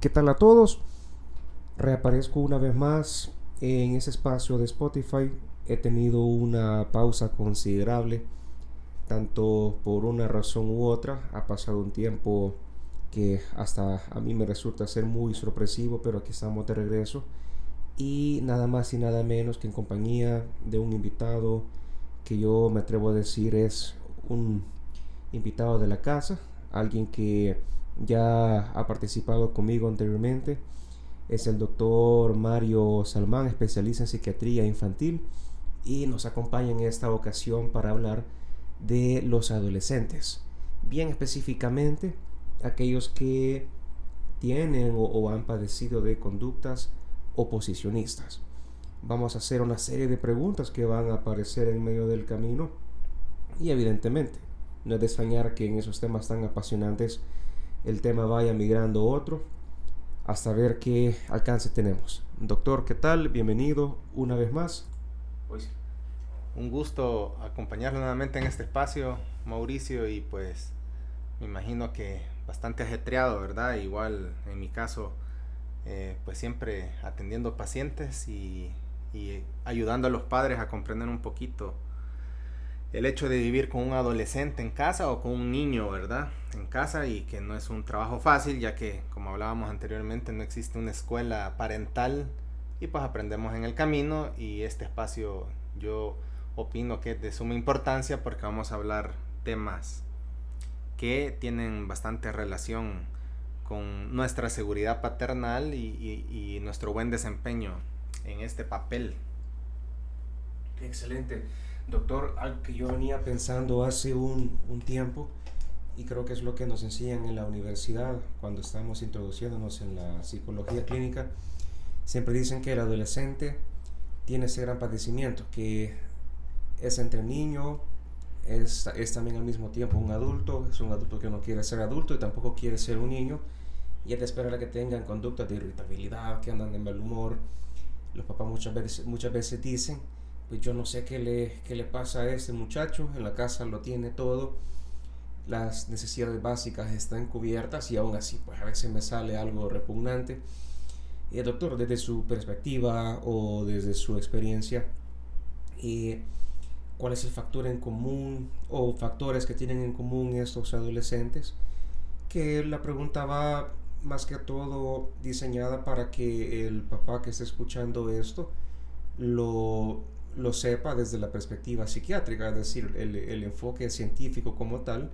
¿Qué tal a todos? Reaparezco una vez más en ese espacio de Spotify. He tenido una pausa considerable, tanto por una razón u otra. Ha pasado un tiempo que hasta a mí me resulta ser muy sorpresivo, pero aquí estamos de regreso. Y nada más y nada menos que en compañía de un invitado que yo me atrevo a decir es un invitado de la casa, alguien que ya ha participado conmigo anteriormente. Es el doctor Mario Salmán, especialista en psiquiatría infantil, y nos acompaña en esta ocasión para hablar de los adolescentes. Bien específicamente, aquellos que tienen o, han padecido de conductas oposicionistas. Vamos a hacer una serie de preguntas que van a aparecer en medio del camino y evidentemente no es de extrañar que en esos temas tan apasionantes el tema vaya migrando otro hasta ver qué alcance tenemos. Doctor, ¿qué tal? Bienvenido una vez más. Un gusto acompañarlo nuevamente en este espacio, Mauricio, y pues me imagino que bastante ajetreado, ¿verdad? Igual en mi caso, eh, pues siempre atendiendo pacientes y ayudando a los padres a comprender un poquito el hecho de vivir con un adolescente en casa o con un niño, ¿verdad? En casa y que no es un trabajo fácil, ya que, como hablábamos anteriormente, no existe una escuela parental y pues aprendemos en el camino y este espacio yo opino que es de suma importancia porque vamos a hablar temas que tienen bastante relación con nuestra seguridad paternal y, y nuestro buen desempeño en este papel. Excelente. Doctor, algo que yo venía pensando hace un, un, tiempo y creo que es lo que nos enseñan en la universidad cuando estamos introduciéndonos en la psicología clínica, siempre dicen que el adolescente tiene ese gran padecimiento, que es entre niño, es, es también al mismo tiempo un adulto, es un adulto que no quiere ser adulto y tampoco quiere ser un niño, y es de esperar a que tengan conductas de irritabilidad, que andan de mal humor. Los papás muchas veces, muchas veces dicen, pues yo no sé qué le, qué le pasa a este muchacho, en la casa lo tiene todo, las necesidades básicas están cubiertas y aún así pues a veces me sale algo repugnante. El doctor, desde su perspectiva o desde su experiencia, eh, ¿cuál es el factor en común o factores que tienen en común estos adolescentes? Que la pregunta va más que todo diseñada para que el papá que esté escuchando esto lo lo sepa desde la perspectiva psiquiátrica, es decir, el, el, enfoque científico como tal,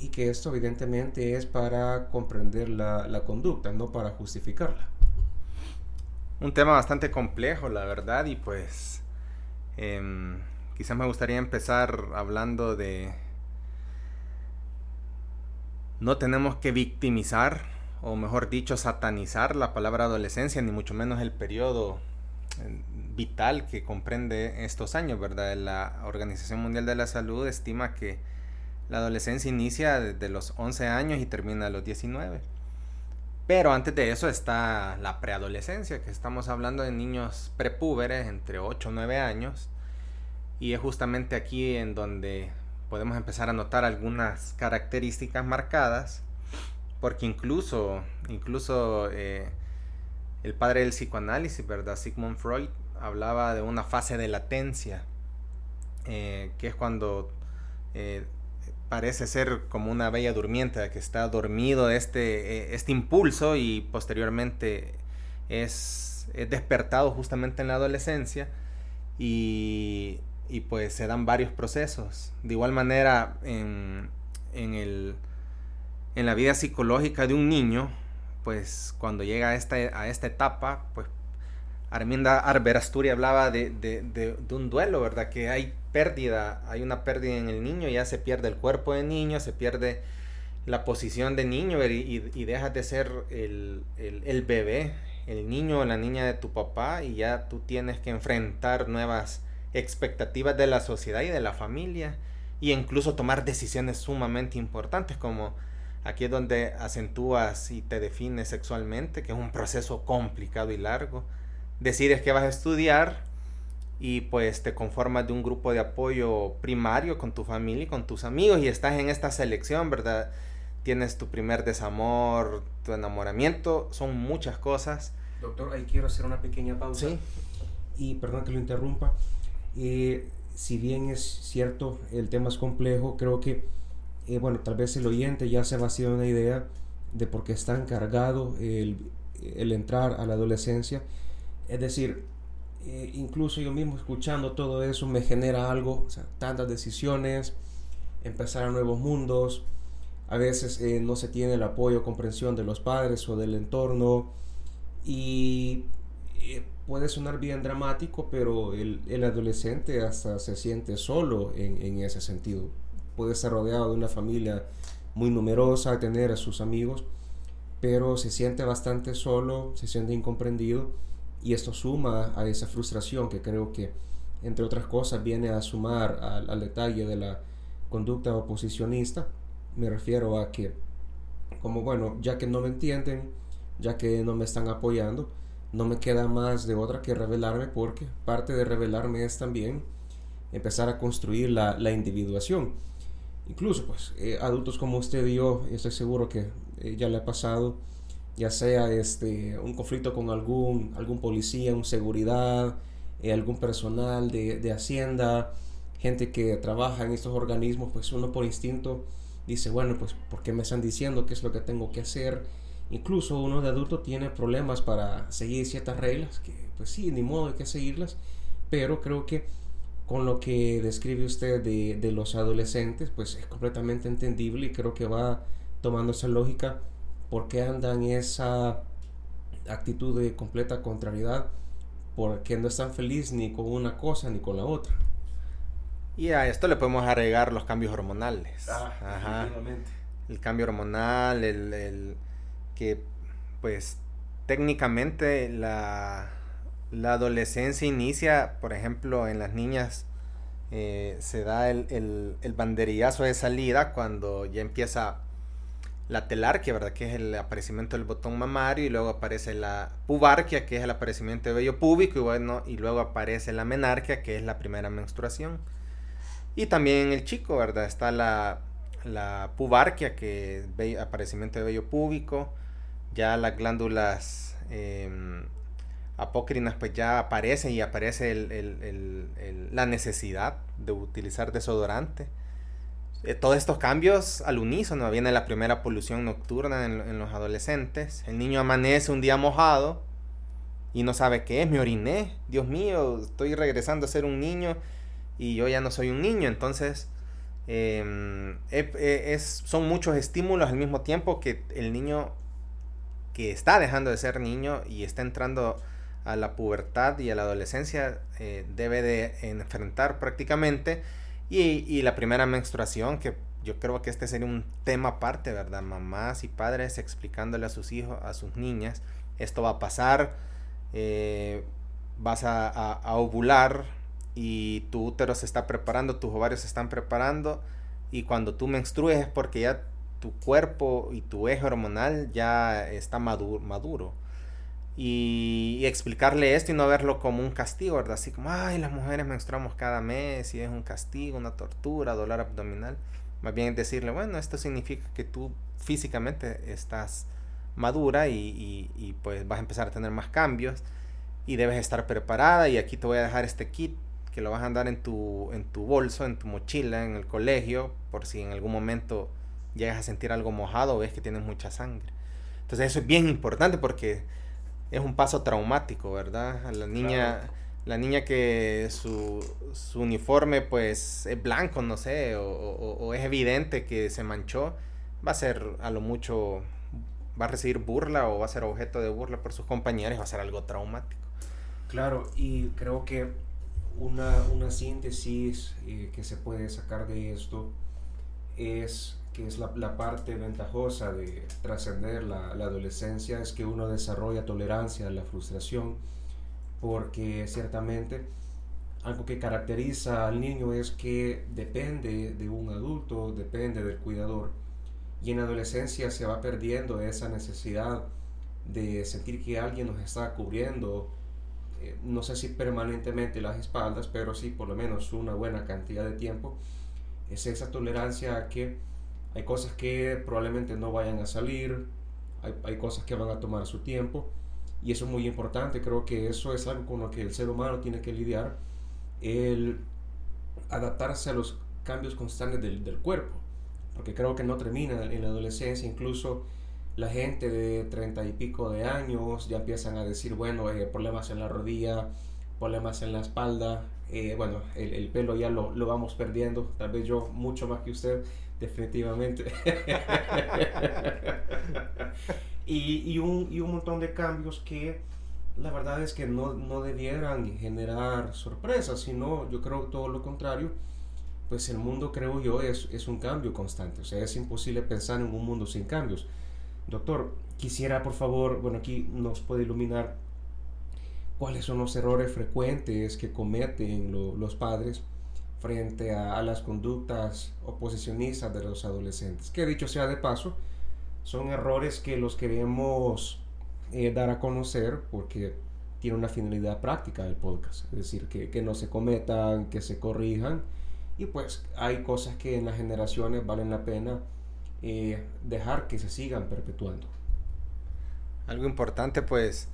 y que esto evidentemente es para comprender la, la conducta, no para justificarla. Un tema bastante complejo, la verdad, y pues eh, quizás me gustaría empezar hablando de... No tenemos que victimizar, o mejor dicho, satanizar la palabra adolescencia, ni mucho menos el periodo vital que comprende estos años, ¿verdad? La Organización Mundial de la Salud estima que la adolescencia inicia desde los 11 años y termina a los 19. Pero antes de eso está la preadolescencia, que estamos hablando de niños prepúberes entre 8 o 9 años. Y es justamente aquí en donde podemos empezar a notar algunas características marcadas, porque incluso, incluso eh, el padre del psicoanálisis, ¿verdad? Sigmund Freud hablaba de una fase de latencia, eh, que es cuando eh, parece ser como una bella durmiente, que está dormido este, eh, este impulso y posteriormente es, despertado justamente en la adolescencia y, y, pues se dan varios procesos. De igual manera, en, en, el, en la vida psicológica de un niño, pues cuando llega a esta, a esta etapa, pues Arminda Arberasturi hablaba de, de, de, un duelo, ¿verdad? Que hay pérdida, hay una pérdida en el niño, ya se pierde el cuerpo de niño, se pierde la posición de niño y, dejas de ser el, el, el, bebé, el niño o la niña de tu papá y ya tú tienes que enfrentar nuevas expectativas de la sociedad y de la familia y incluso tomar decisiones sumamente importantes como Aquí es donde acentúas y te defines sexualmente, que es un proceso complicado y largo. Decides que vas a estudiar y pues te conformas de un grupo de apoyo primario con tu familia y con tus amigos y estás en esta selección, ¿verdad? tienes tu primer desamor, tu enamoramiento, son muchas cosas. Doctor, ahí quiero hacer una pequeña pausa. Sí. Y perdón que lo interrumpa. Eh, si bien es cierto, el tema es complejo, creo que, eh, bueno, tal vez el oyente ya se va hacer una idea de por qué está encargado el, el entrar a la adolescencia. Es decir, eh, incluso yo mismo escuchando todo eso me genera algo, tantas decisiones, empezar a nuevos mundos, a veces eh, no se tiene el apoyo o comprensión de los padres o del entorno. Y eh, puede sonar bien dramático, pero el, el, adolescente hasta se siente solo en, en, ese sentido. Puede estar rodeado de una familia muy numerosa, tener a sus amigos, pero se siente bastante solo, se siente incomprendido y esto suma a esa frustración que creo que, entre otras cosas, viene a sumar al, al detalle de la conducta oposicionista me refiero a que, como bueno, ya que no me entienden, ya que no me están apoyando, no me queda más de otra que revelarme porque parte de revelarme es también empezar a construir la, la individuación. Incluso, pues, eh, adultos como usted y yo, estoy seguro que eh, ya le ha pasado, ya sea este, un conflicto con algún, algún policía, un seguridad, eh, algún personal de, de Hacienda, gente que trabaja en estos organismos, pues uno por instinto dice, bueno, pues ¿por qué me están diciendo qué es lo que tengo que hacer? Incluso uno de adulto tiene problemas para seguir ciertas reglas, que pues sí, ni modo hay que seguirlas, pero creo que con lo que describe usted de, de los adolescentes, pues es completamente entendible y creo que va tomando esa lógica porque andan esa actitud de completa contrariedad, porque no están felices ni con una cosa ni con la otra. Y a esto le podemos agregar los cambios hormonales. Ah, Ajá. El cambio hormonal, el, el, que pues técnicamente la, la, adolescencia inicia, por ejemplo, en las niñas eh, se da el, el, el, banderillazo de salida cuando ya empieza la telarquia, ¿verdad? Que es el aparecimiento del botón mamario y luego aparece la pubarquia, que es el aparecimiento de vello púbico y bueno, y luego aparece la menarquia, que es la primera menstruación. Y también el chico, ¿verdad? Está la, la pubarquia, que es aparecimiento de vello púbico. Ya las glándulas eh, apócrinas pues ya aparecen y aparece el, la necesidad de utilizar desodorante. Eh, todos estos cambios al unísono. Viene la primera polución nocturna en, en, los adolescentes. El niño amanece un día mojado y no sabe qué es. Me oriné. Dios mío, estoy regresando a ser un niño y yo ya no soy un niño, entonces em, es, son muchos estímulos al mismo tiempo que el niño que está dejando de ser niño y está entrando a la pubertad y a la adolescencia eh, debe de enfrentar prácticamente y, y, la primera menstruación que yo creo que este sería un tema aparte, ¿verdad? Mamás y padres explicándole a sus hijos, a sus niñas, esto va a pasar, eh, vas a, ovular, y tu útero se está preparando, tus ovarios se están preparando y cuando tú menstrues es porque ya tu cuerpo y tu eje hormonal ya está maduro. Y, explicarle esto y no verlo como un castigo, ¿verdad? Así como, ay, las mujeres menstruamos cada mes y es un castigo, una tortura, dolor abdominal. Más bien decirle, bueno, esto significa que tú físicamente estás madura y, y pues vas a empezar a tener más cambios y debes estar preparada y aquí te voy a dejar este kit que lo vas a andar en tu, en tu bolso, en tu mochila, en el colegio, por si en algún momento llegas a sentir algo mojado o ves que tienes mucha sangre. Entonces eso es bien importante porque es un paso traumático, ¿verdad? A la niña, la niña que su, su, uniforme pues es blanco, no sé, o, o, es evidente que se manchó, va a ser a lo mucho, va a recibir burla o va a ser objeto de burla por sus compañeros, va a ser algo traumático. Claro, y creo que una, una síntesis eh, que se puede sacar de esto es que es la, parte ventajosa de trascender la, la, adolescencia, es que uno desarrolla tolerancia a la frustración, porque ciertamente algo que caracteriza al niño es que depende de un adulto, depende del cuidador, y en la adolescencia se va perdiendo esa necesidad de sentir que alguien nos está cubriendo eh, no sé si permanentemente las espaldas, pero sí por lo menos una buena cantidad de tiempo, es esa tolerancia a que Hay cosas que probablemente no vayan a salir, hay, hay cosas que van a tomar su tiempo y eso es muy importante, creo que eso es algo con lo que el ser humano tiene que lidiar, el adaptarse a los cambios constantes del, del cuerpo, porque creo que no termina en la adolescencia, incluso la gente de treinta y pico de años ya empiezan a decir, bueno, eh, problemas en la rodilla, problemas en la espalda, eh, bueno, el, el, pelo ya lo, lo, vamos perdiendo, tal vez yo mucho más que usted, definitivamente. y, y, un, y un montón de cambios que la verdad es que no, no debieran generar sorpresas, sino yo creo todo lo contrario, pues el mundo creo yo es, es un cambio constante, o sea, es imposible pensar en un mundo sin cambios. Doctor, quisiera por favor, bueno, aquí nos puede iluminar cuáles son los errores frecuentes que cometen los padres frente a, las conductas oposicionistas de los adolescentes. Que dicho sea de paso, son errores que los queremos eh, dar a conocer porque tiene una finalidad práctica del podcast, es decir, que, que, no se cometan, que se corrijan y pues hay cosas que en las generaciones valen la pena eh, dejar que se sigan perpetuando. Algo importante pues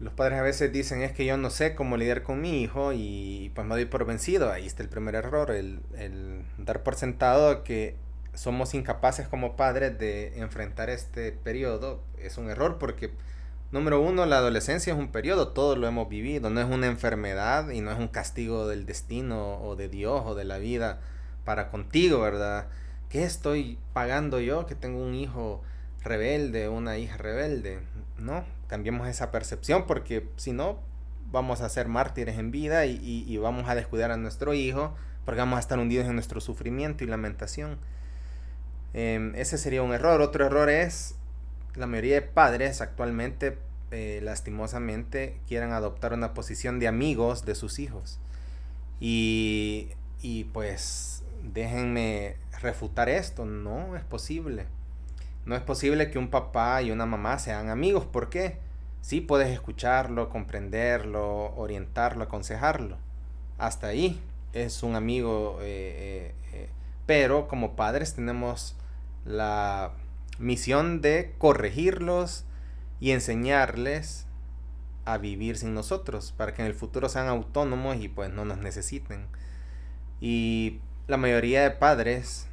los padres a veces dicen es que yo no sé cómo lidiar con mi hijo y pues me doy por vencido. Ahí está el primer error, el, el, dar por sentado que somos incapaces como padres de enfrentar este periodo. Es un error porque, número uno, la adolescencia es un periodo, todos lo hemos vivido, no es una enfermedad y no es un castigo del destino o de Dios o de la vida para contigo, ¿verdad? ¿Qué estoy pagando yo que tengo un hijo rebelde, una hija rebelde? No, cambiemos esa percepción porque si no vamos a ser mártires en vida y, vamos a descuidar a nuestro hijo porque vamos a estar hundidos en nuestro sufrimiento y lamentación. Em, ese sería un error. Otro error es la mayoría de padres actualmente eh, lastimosamente quieran adoptar una posición de amigos de sus hijos. Y, y pues déjenme refutar esto, no es posible. No es posible que un papá y una mamá sean amigos. ¿Por qué? Sí puedes escucharlo, comprenderlo, orientarlo, aconsejarlo. Hasta ahí es un amigo. Eh, eh, eh, pero como padres tenemos la misión de corregirlos y enseñarles a vivir sin nosotros para que en el futuro sean autónomos y pues no nos necesiten. Y la mayoría de padres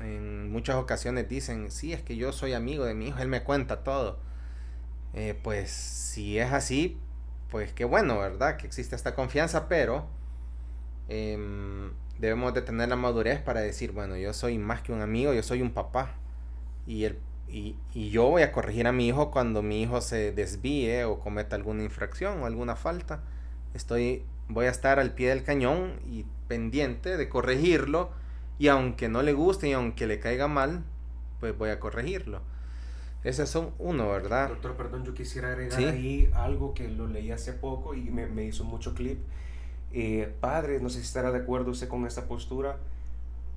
en muchas ocasiones dicen, sí, es que yo soy amigo de mi hijo, él me cuenta todo. Eh, pues si es así, pues qué bueno, ¿verdad? Que existe esta confianza, pero em, debemos de tener la madurez para decir, bueno, yo soy más que un amigo, yo soy un papá. Y, el, y, y yo voy a corregir a mi hijo cuando mi hijo se desvíe o cometa alguna infracción o alguna falta. Estoy, voy a estar al pie del cañón y pendiente de corregirlo y aunque no le guste y aunque le caiga mal, pues voy a corregirlo. Ese es uno, ¿verdad? Doctor, perdón, yo quisiera agregar ahí algo que lo leí hace poco y me, me hizo mucho clip. Eh, padres, no sé si estará de acuerdo usted con esta postura.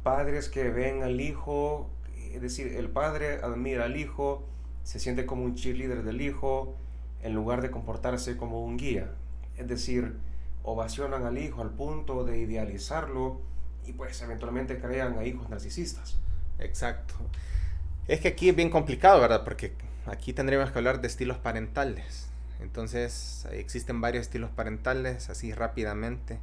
Padres que ven al hijo, es decir, el padre admira al hijo, se siente como un cheerleader del hijo, en lugar de comportarse como un guía. Es decir, ovacionan al hijo al punto de idealizarlo y pues eventualmente crean a hijos narcisistas. Exacto. Es que aquí es bien complicado, ¿verdad? Porque aquí tendríamos que hablar de estilos parentales. Entonces, existen varios estilos parentales, así rápidamente.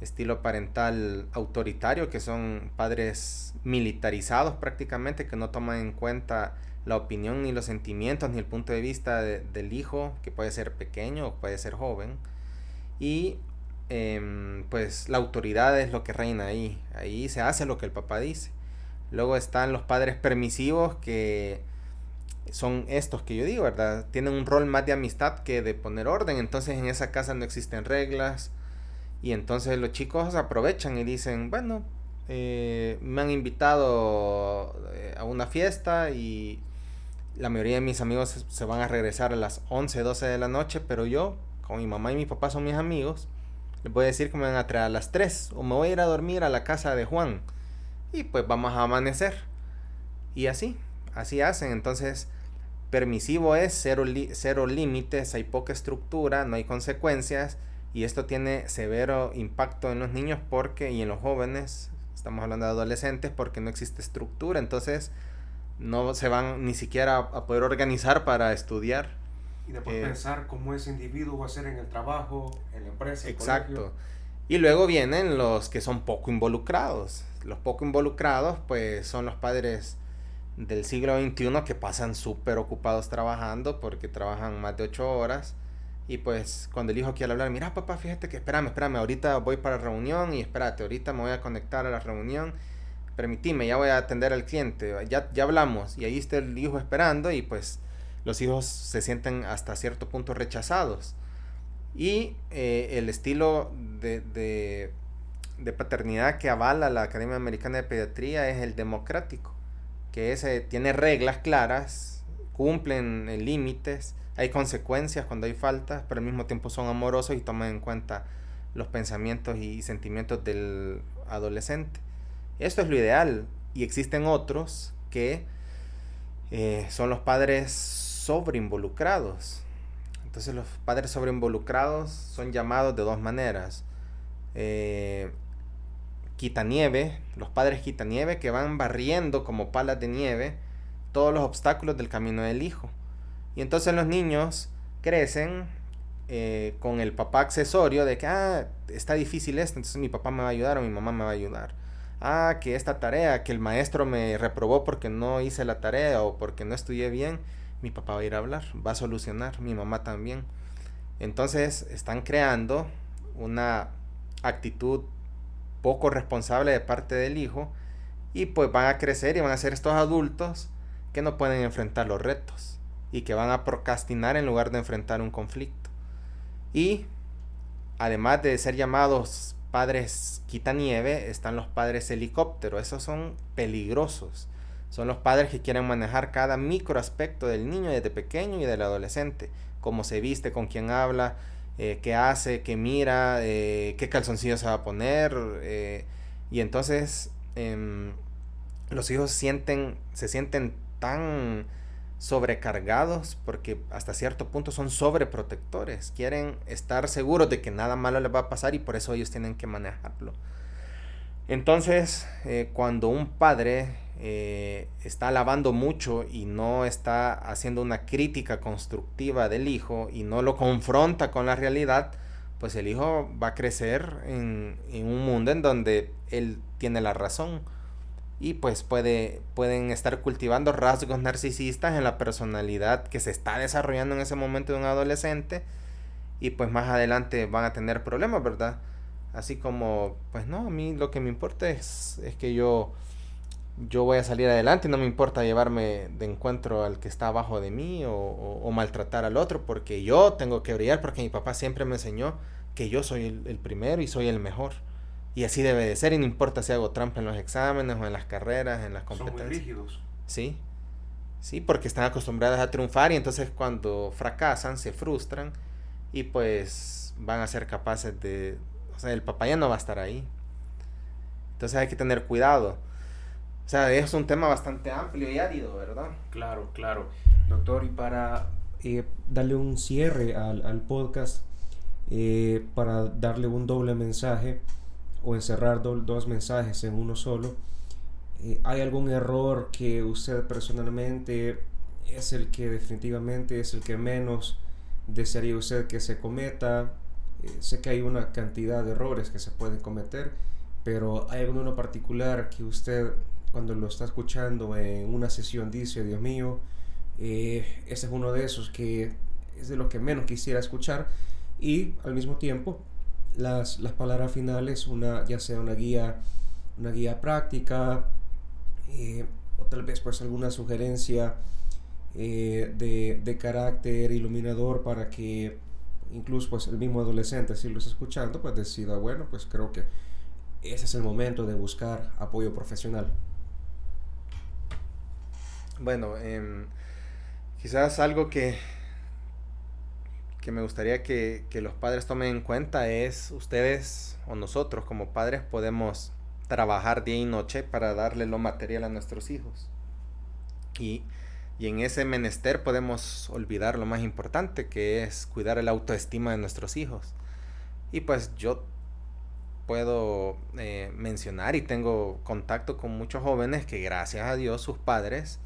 Estilo parental autoritario, que son padres militarizados prácticamente, que no toman en cuenta la opinión ni los sentimientos ni el punto de vista del hijo, que puede ser pequeño o puede ser joven. Y Em, pues la autoridad es lo que reina ahí. Ahí se hace lo que el papá dice. Luego están los padres permisivos que son estos que yo digo, ¿verdad? Tienen un rol más de amistad que de poner orden. Entonces en esa casa no existen reglas. Y entonces los chicos aprovechan y dicen, bueno, eh, me han invitado eh, a una fiesta y la mayoría de mis amigos se van a regresar a las 11, 12 de la noche, pero yo, como mi mamá y mi papá son mis amigos, les voy a decir que me van a traer a las 3 o me voy a ir a dormir a la casa de Juan. Y pues vamos a amanecer. Y así, así hacen. Entonces, permisivo es cero, cero límites, hay poca estructura, no hay consecuencias. Y esto tiene severo impacto en los niños porque y en los jóvenes Estamos hablando de adolescentes porque no existe estructura, entonces no se van ni siquiera a poder organizar para estudiar. Y después eh, pensar cómo ese individuo va a ser en el trabajo, en la empresa. exacto. Y luego vienen los que son poco involucrados. Los poco involucrados, pues son los padres del siglo XXI que pasan súper ocupados trabajando porque trabajan más de ocho horas. Y pues cuando el hijo quiere hablar, mira papá, fíjate que espérame, espérame, ahorita voy para la reunión y espérate, ahorita me voy a conectar a la reunión permitime, ya voy a atender al cliente, ya, ya hablamos, y ahí está el hijo esperando y pues los hijos se sienten hasta cierto punto rechazados. Y eh, el estilo de, de, paternidad que avala la Academia Americana de Pediatría es el democrático, que ese tiene reglas claras, cumplen eh, límites, hay consecuencias cuando hay faltas, pero al mismo tiempo son amorosos y toman en cuenta los pensamientos y sentimientos del adolescente. Esto es lo ideal y existen otros que eh, son los padres sobreinvolucrados. Entonces los padres sobreinvolucrados son llamados de dos maneras. Eh, quitanieve, los padres quitanieve que van barriendo como palas de nieve todos los obstáculos del camino del hijo. Y entonces los niños crecen eh, con el papá accesorio de que, ah, está difícil esto, entonces mi papá me va a ayudar o mi mamá me va a ayudar ah, que esta tarea, que el maestro me reprobó porque no hice la tarea o porque no estudié bien, mi papá va a ir a hablar, va a solucionar, mi mamá también. Entonces están creando una actitud poco responsable de parte del hijo y pues van a crecer y van a ser estos adultos que no pueden enfrentar los retos y que van a procrastinar en lugar de enfrentar un conflicto. Y además de ser llamados padres quitanieve están los padres helicóptero. Esos son peligrosos. Son los padres que quieren manejar cada micro aspecto del niño desde pequeño y del adolescente. Cómo se viste, con quién habla, eh, qué hace, qué mira, eh, qué calzoncillo se va a poner. Eh, y entonces em, los hijos sienten, se sienten tan sobrecargados porque hasta cierto punto son sobreprotectores. Quieren estar seguros de que nada malo les va a pasar y por eso ellos tienen que manejarlo. Entonces, cuando un padre eh, está alabando mucho y no está haciendo una crítica constructiva del hijo y no lo confronta con la realidad, pues el hijo va a crecer en, en un mundo en donde él tiene la razón y pues puede, pueden estar cultivando rasgos narcisistas en la personalidad que se está desarrollando en ese momento de un adolescente y pues más adelante van a tener problemas, ¿verdad? Así como, pues no, a mí lo que me importa es, es que yo, yo voy a salir adelante, no me importa llevarme de encuentro al que está abajo de mí o, o, maltratar al otro, porque yo tengo que brillar, porque mi papá siempre me enseñó que yo soy el primero y soy el mejor. Y así debe de ser, y no importa si hago trampa en los exámenes o en las carreras, en las competencias. Son muy rígidos. Sí, sí, porque están acostumbradas a triunfar y entonces cuando fracasan se frustran y pues van a ser capaces de... O sea, el papá ya no va a estar ahí. Entonces hay que tener cuidado. O sea, es un tema bastante amplio y árido, ¿verdad? Claro, claro. Doctor, y para eh, darle un cierre al, al podcast, eh, para darle un doble mensaje, o encerrar dos mensajes en uno solo. Eh, ¿Hay algún error que usted personalmente es el que definitivamente es el que menos desearía usted que se cometa? Eh, sé que hay una cantidad de errores que se pueden cometer, pero ¿hay alguno particular que usted cuando lo está escuchando en una sesión dice, Dios mío, eh, ese es uno de esos que es de lo que menos quisiera escuchar y al mismo tiempo las, las palabras finales, una, ya sea una guía, una guía práctica, eh, o tal vez pues alguna sugerencia eh, de, de, carácter iluminador para que incluso pues el mismo adolescente si lo está escuchando pues decida bueno pues creo que ese es el momento de buscar apoyo profesional bueno em, quizás algo que que me gustaría que, los padres tomen en cuenta es ustedes o nosotros como padres podemos trabajar día y noche para darle lo material a nuestros hijos. Y, y en ese menester podemos olvidar lo más importante que es cuidar el autoestima de nuestros hijos. Y pues yo puedo eh, mencionar y tengo contacto con muchos jóvenes que gracias a Dios sus padres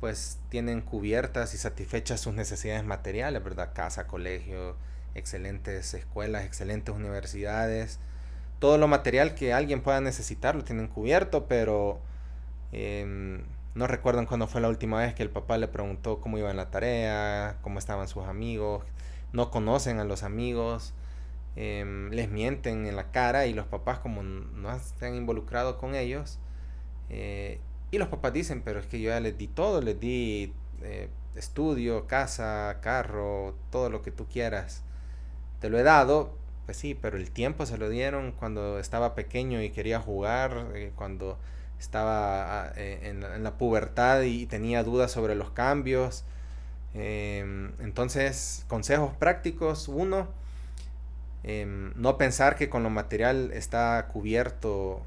pues tienen cubiertas y satisfechas sus necesidades materiales, ¿verdad? Casa, colegio, excelentes escuelas, excelentes universidades. Todo lo material que alguien pueda necesitar lo tienen cubierto, pero em, no recuerdan cuándo fue la última vez que el papá le preguntó cómo iba en la tarea, cómo estaban sus amigos, no conocen a los amigos, em, les mienten en la cara y los papás como no se han involucrado con ellos, eh, y los papás dicen, pero es que yo ya les di todo, les di eh, estudio, casa, carro, todo lo que tú quieras. Te lo he dado, pues sí, pero el tiempo se lo dieron cuando estaba pequeño y quería jugar, eh, cuando estaba ah, eh, en, la, pubertad y tenía dudas sobre los cambios. Em, entonces, consejos prácticos. Uno, em, no pensar que con lo material está cubierto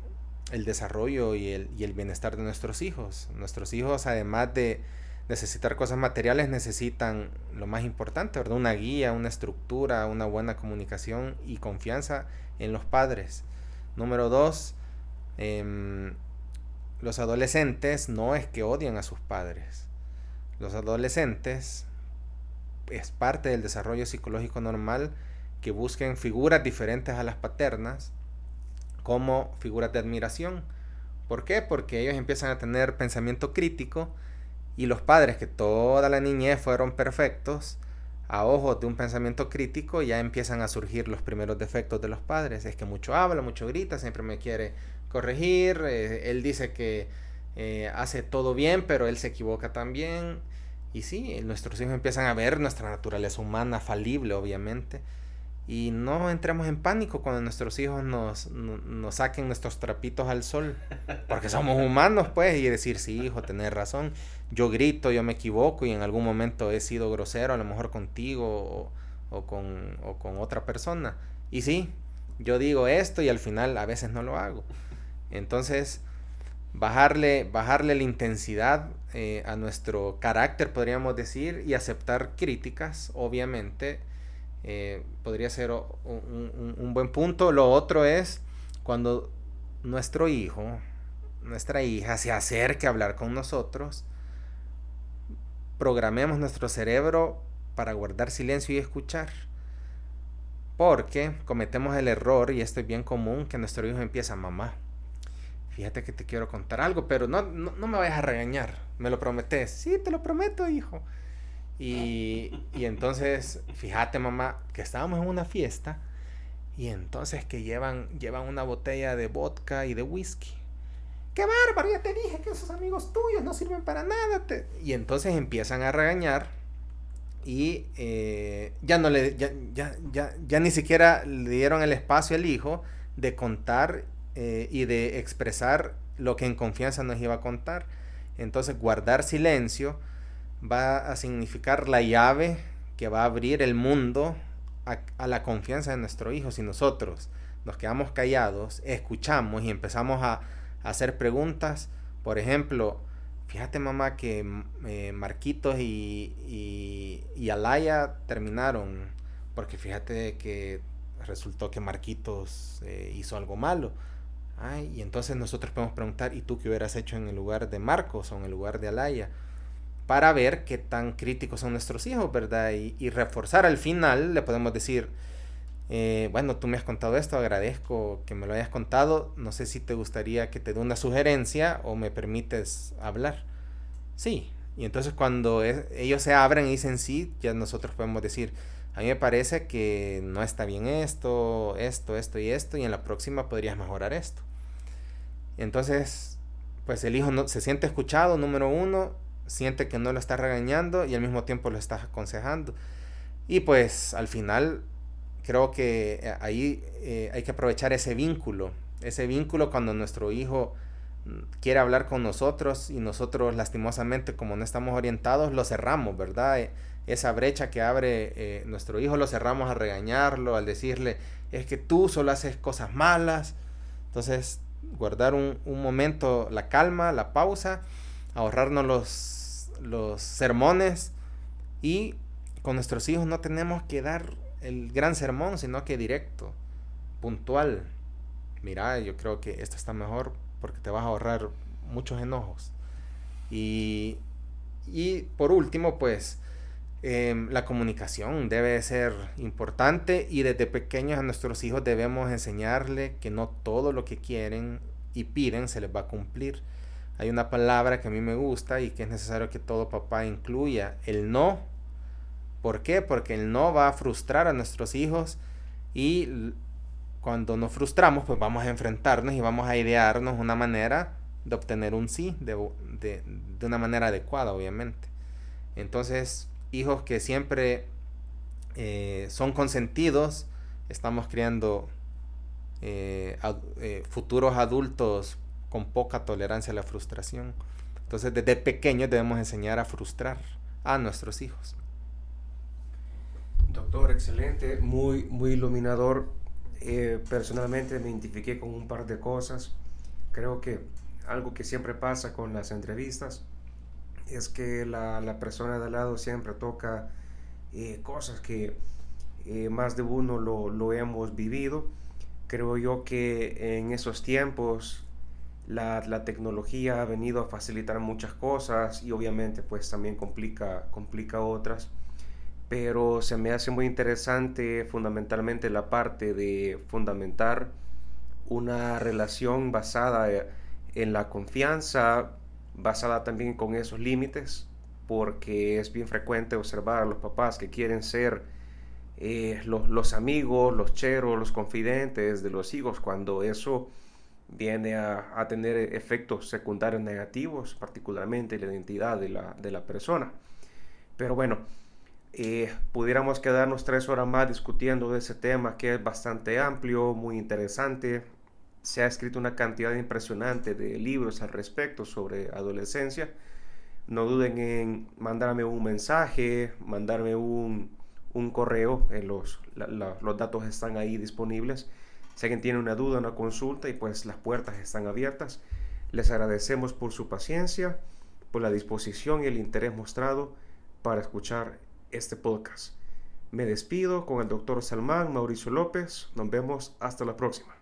el desarrollo y el, y el bienestar de nuestros hijos. Nuestros hijos, además de necesitar cosas materiales, necesitan lo más importante, ¿verdad? Una guía, una estructura, una buena comunicación y confianza en los padres. Número dos, em, los adolescentes no es que odian a sus padres. Los adolescentes es parte del desarrollo psicológico normal que busquen figuras diferentes a las paternas como figuras de admiración. ¿Por qué? Porque ellos empiezan a tener pensamiento crítico y los padres que toda la niñez fueron perfectos, a ojos de un pensamiento crítico ya empiezan a surgir los primeros defectos de los padres. Es que mucho habla, mucho grita, siempre me quiere corregir, eh, él dice que eh, hace todo bien, pero él se equivoca también. Y sí, nuestros hijos empiezan a ver nuestra naturaleza humana falible, obviamente. Y no entremos en pánico cuando nuestros hijos nos, nos saquen nuestros trapitos al sol. Porque somos humanos, pues, y decir, sí, hijo, tenés razón. Yo grito, yo me equivoco y en algún momento he sido grosero, a lo mejor contigo o, con, o con otra persona. Y sí, yo digo esto y al final a veces no lo hago. Entonces, bajarle, bajarle la intensidad eh, a nuestro carácter, podríamos decir, y aceptar críticas, obviamente eh, podría ser un, buen punto. Lo otro es cuando nuestro hijo, nuestra hija se acerque a hablar con nosotros, programemos nuestro cerebro para guardar silencio y escuchar. Porque cometemos el error, y esto es bien común, que nuestro hijo empieza, mamá, fíjate que te quiero contar algo, pero no, no, no me vayas a regañar, me lo prometes. Sí, te lo prometo, hijo. Y, entonces, fíjate mamá, que estábamos en una fiesta y entonces que llevan, llevan una botella de vodka y de whisky. ¡Qué bárbaro! Ya te dije que esos amigos tuyos no sirven para nada. Y entonces empiezan a regañar y eh, ya no le, ya, ya, ya, ya, ni siquiera le dieron el espacio al hijo de contar eh, y de expresar lo que en confianza nos iba a contar. Entonces guardar silencio va a significar la llave que va a abrir el mundo a, la confianza de nuestro hijo. Si nosotros nos quedamos callados, escuchamos y empezamos a, hacer preguntas, por ejemplo, fíjate mamá que eh, Marquitos y, y, Alaya terminaron, porque fíjate que resultó que Marquitos eh, hizo algo malo. Ay, y entonces nosotros podemos preguntar, ¿y tú qué hubieras hecho en el lugar de Marcos o en el lugar de Alaya? Para ver qué tan críticos son nuestros hijos, ¿verdad? Y, reforzar al final, le podemos decir, eh, bueno, tú me has contado esto, agradezco que me lo hayas contado, no sé si te gustaría que te dé una sugerencia o me permites hablar. Sí, y entonces cuando ellos se abren y dicen sí, ya nosotros podemos decir, a mí me parece que no está bien esto, esto, esto y esto, y en la próxima podrías mejorar esto. Entonces, pues el hijo no, se siente escuchado, número uno, siente que no lo está regañando y al mismo tiempo lo está aconsejando. Y pues al final creo que eh, ahí eh, hay que aprovechar ese vínculo, ese vínculo cuando nuestro hijo mm, quiere hablar con nosotros y nosotros lastimosamente como no estamos orientados lo cerramos, ¿verdad? E, esa brecha que abre eh, nuestro hijo lo cerramos a regañarlo, al decirle es que tú solo haces cosas malas. Entonces guardar un, un momento, la calma, la pausa, ahorrarnos los los sermones y con nuestros hijos no tenemos que dar el gran sermón, sino que directo, puntual. mira, yo creo que esto está mejor porque te vas a ahorrar muchos enojos. Y, y por último, pues em, la comunicación debe ser importante y desde pequeños a nuestros hijos debemos enseñarle que no todo lo que quieren y piden se les va a cumplir. Hay una palabra que a mí me gusta y que es necesario que todo papá incluya, el no. ¿Por qué? Porque el no va a frustrar a nuestros hijos y cuando nos frustramos, pues vamos a enfrentarnos y vamos a idearnos una manera de obtener un sí de, de, una manera adecuada, obviamente. Entonces, hijos que siempre eh, son consentidos, estamos creando eh, eh, futuros adultos con poca tolerancia a la frustración. Entonces, desde pequeños debemos enseñar a frustrar a nuestros hijos. Doctor, excelente, muy, muy iluminador. personalmente me identifiqué con un par de cosas. Creo que algo que siempre pasa con las entrevistas es que la, la persona de al lado siempre toca eh, cosas que eh, más de uno lo, lo, hemos vivido. Creo yo que en esos tiempos la, la, tecnología ha venido a facilitar muchas cosas y obviamente pues también complica, complica otras. Pero se me hace muy interesante fundamentalmente la parte de fundamentar una relación basada en la confianza basada también con esos límites, porque es bien frecuente observar a los papás que quieren ser eh, los, amigos, los cheros, los confidentes de los hijos, cuando eso viene a, tener efectos secundarios negativos, particularmente la identidad de la, persona. Pero bueno, eh, pudiéramos quedarnos tres horas más discutiendo de ese tema que es bastante amplio, muy interesante, se ha escrito una cantidad impresionante de libros al respecto sobre adolescencia. No duden en mandarme un mensaje, mandarme un, correo, en los, los datos están ahí disponibles. Si alguien tiene una duda, una consulta y pues las puertas están abiertas. Les agradecemos por su paciencia, por la disposición y el interés mostrado para escuchar este podcast. Me despido con el doctor Salmán Mauricio López. Nos vemos hasta la próxima.